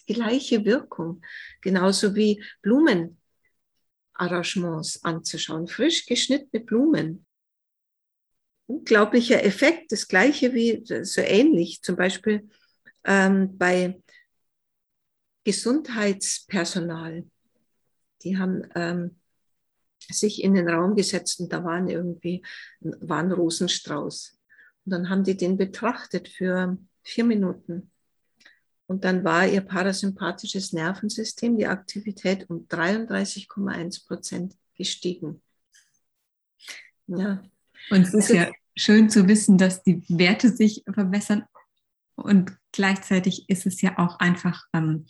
Speaker 2: gleiche Wirkung. Genauso wie Blumenarrangements anzuschauen, frisch geschnittene Blumen. Unglaublicher Effekt, das gleiche wie, so ähnlich, zum Beispiel ähm, bei Gesundheitspersonal. Die haben ähm, sich in den Raum gesetzt und da waren irgendwie, war ein Rosenstrauß. Und dann haben die den betrachtet für vier Minuten. Und dann war ihr parasympathisches Nervensystem, die Aktivität um 33,1 Prozent gestiegen.
Speaker 1: Ja. Und es ist ja schön zu wissen, dass die Werte sich verbessern. Und gleichzeitig ist es ja auch einfach, ähm,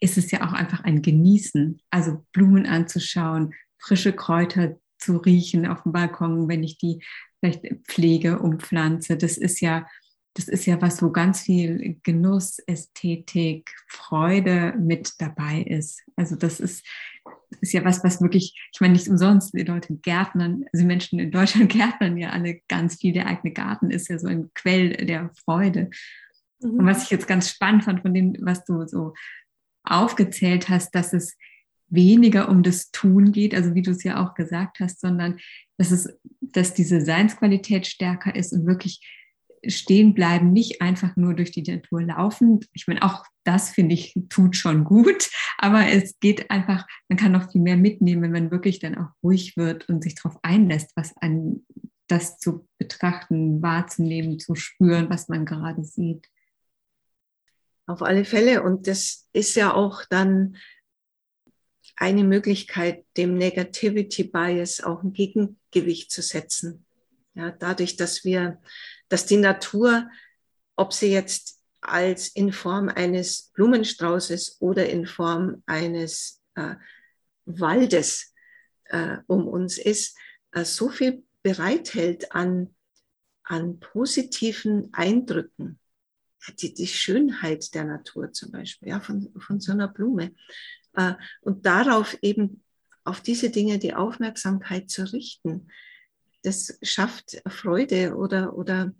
Speaker 1: ist es ja auch einfach ein Genießen, also Blumen anzuschauen, frische Kräuter zu riechen auf dem Balkon, wenn ich die vielleicht pflege, umpflanze. Das ist ja, das ist ja was, wo ganz viel Genuss, Ästhetik, Freude mit dabei ist. Also das ist, ist ja was, was wirklich, ich meine, nicht umsonst, die Leute gärtnern, also Menschen in Deutschland *laughs* gärtnern ja alle ganz viel. Der eigene Garten ist ja so ein Quell der Freude. Mhm. Und was ich jetzt ganz spannend fand von dem, was du so aufgezählt hast, dass es weniger um das Tun geht, also wie du es ja auch gesagt hast, sondern dass es, dass diese Seinsqualität stärker ist und wirklich stehen bleiben, nicht einfach nur durch die Natur laufen. Ich meine, auch das finde ich tut schon gut, aber es geht einfach, man kann noch viel mehr mitnehmen, wenn man wirklich dann auch ruhig wird und sich darauf einlässt, was an das zu betrachten, wahrzunehmen, zu spüren, was man gerade sieht.
Speaker 2: Auf alle Fälle. Und das ist ja auch dann eine Möglichkeit, dem Negativity Bias auch ein Gegengewicht zu setzen. Ja, dadurch, dass wir, dass die Natur, ob sie jetzt als in Form eines Blumenstraußes oder in Form eines äh, Waldes äh, um uns ist, äh, so viel bereithält an, an positiven Eindrücken, die, die Schönheit der Natur zum Beispiel, ja, von, von so einer Blume. Äh, und darauf eben, auf diese Dinge die Aufmerksamkeit zu richten, das schafft Freude oder, oder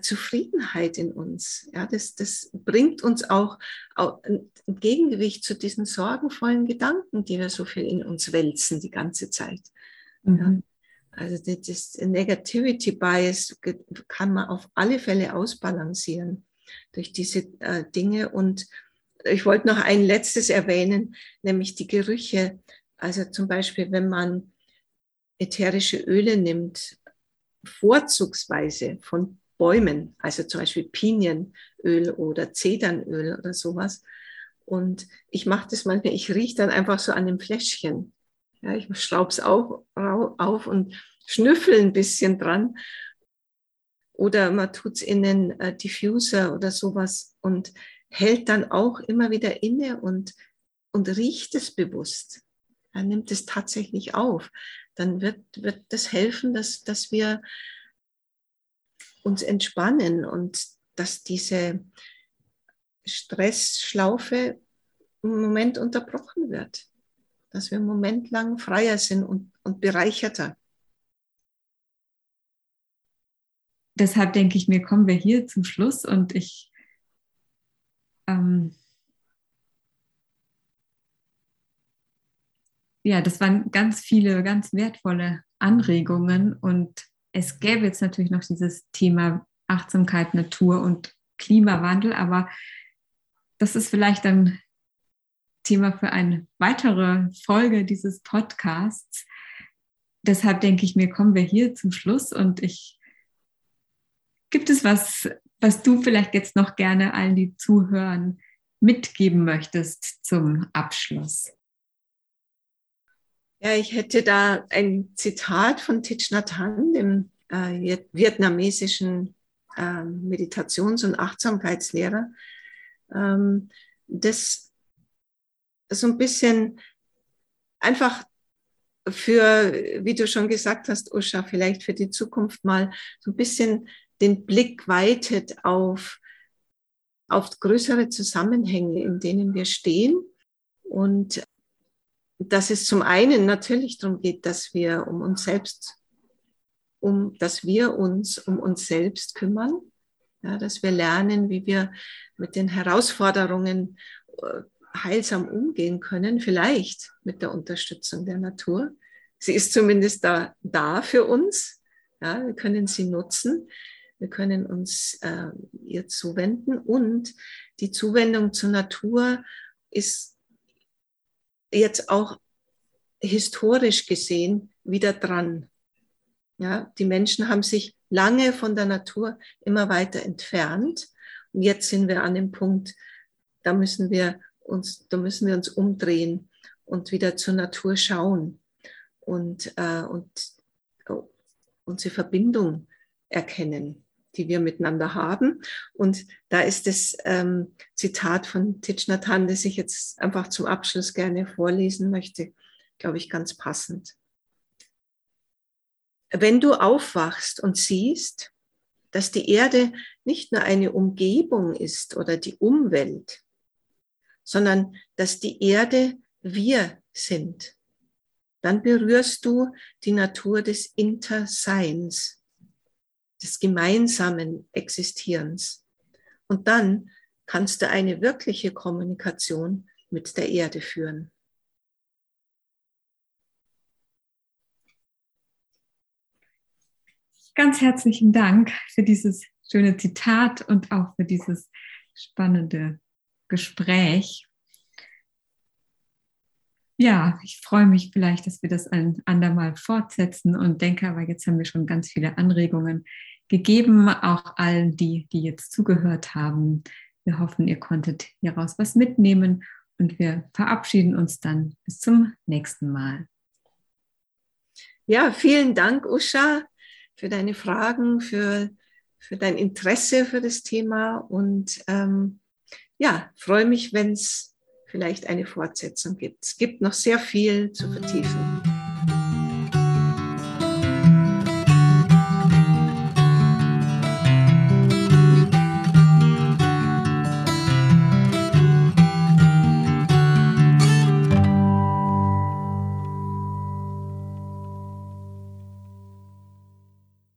Speaker 2: Zufriedenheit in uns. Ja, das, das bringt uns auch, auch ein Gegengewicht zu diesen sorgenvollen Gedanken, die wir so viel in uns wälzen die ganze Zeit. Mhm. Also das Negativity Bias kann man auf alle Fälle ausbalancieren durch diese äh, Dinge. Und ich wollte noch ein letztes erwähnen, nämlich die Gerüche. Also zum Beispiel, wenn man ätherische Öle nimmt, vorzugsweise von Bäumen, also zum Beispiel Pinienöl oder Zedernöl oder sowas. Und ich mache das manchmal, ich rieche dann einfach so an dem Fläschchen. Ja, ich schraube es auch auf und schnüffel ein bisschen dran. Oder man tut es in den äh, Diffuser oder sowas und hält dann auch immer wieder inne und, und riecht es bewusst. Er nimmt es tatsächlich auf. Dann wird, wird das helfen, dass, dass wir uns entspannen und dass diese Stressschlaufe im Moment unterbrochen wird dass wir einen Moment lang freier sind und, und bereicherter.
Speaker 1: Deshalb denke ich mir, kommen wir hier zum Schluss und ich ähm, ja, das waren ganz viele, ganz wertvolle Anregungen und es gäbe jetzt natürlich noch dieses Thema Achtsamkeit, Natur und Klimawandel, aber das ist vielleicht dann Thema für eine weitere Folge dieses Podcasts. Deshalb denke ich mir, kommen wir hier zum Schluss und ich gibt es was, was du vielleicht jetzt noch gerne allen, die zuhören, mitgeben möchtest zum Abschluss?
Speaker 2: Ja, ich hätte da ein Zitat von Thich Nhat Hanh, dem äh, vietnamesischen äh, Meditations- und Achtsamkeitslehrer, ähm, das so ein bisschen einfach für, wie du schon gesagt hast, Usha, vielleicht für die Zukunft mal so ein bisschen den Blick weitet auf, auf größere Zusammenhänge, in denen wir stehen. Und dass es zum einen natürlich darum geht, dass wir um uns selbst, um, dass wir uns um uns selbst kümmern, ja, dass wir lernen, wie wir mit den Herausforderungen äh, heilsam umgehen können, vielleicht mit der Unterstützung der Natur. Sie ist zumindest da, da für uns. Ja, wir können sie nutzen. Wir können uns äh, ihr zuwenden und die Zuwendung zur Natur ist jetzt auch historisch gesehen wieder dran. Ja, die Menschen haben sich lange von der Natur immer weiter entfernt. Und jetzt sind wir an dem Punkt, da müssen wir uns, da müssen wir uns umdrehen und wieder zur Natur schauen und, äh, und oh, unsere Verbindung erkennen, die wir miteinander haben. Und da ist das ähm, Zitat von Hanh, das ich jetzt einfach zum Abschluss gerne vorlesen möchte, glaube ich, ganz passend. Wenn du aufwachst und siehst, dass die Erde nicht nur eine Umgebung ist oder die Umwelt, sondern dass die Erde wir sind, dann berührst du die Natur des Interseins, des gemeinsamen Existierens. Und dann kannst du eine wirkliche Kommunikation mit der Erde führen.
Speaker 1: Ganz herzlichen Dank für dieses schöne Zitat und auch für dieses spannende Gespräch. Ja, ich freue mich vielleicht, dass wir das ein andermal fortsetzen und denke, aber jetzt haben wir schon ganz viele Anregungen gegeben, auch allen, die, die jetzt zugehört haben. Wir hoffen, ihr konntet hieraus was mitnehmen und wir verabschieden uns dann bis zum nächsten Mal.
Speaker 2: Ja, vielen Dank, Usha für deine Fragen, für, für dein Interesse für das Thema und ähm, ja, freue mich, wenn es vielleicht eine Fortsetzung gibt. Es gibt noch sehr viel zu vertiefen.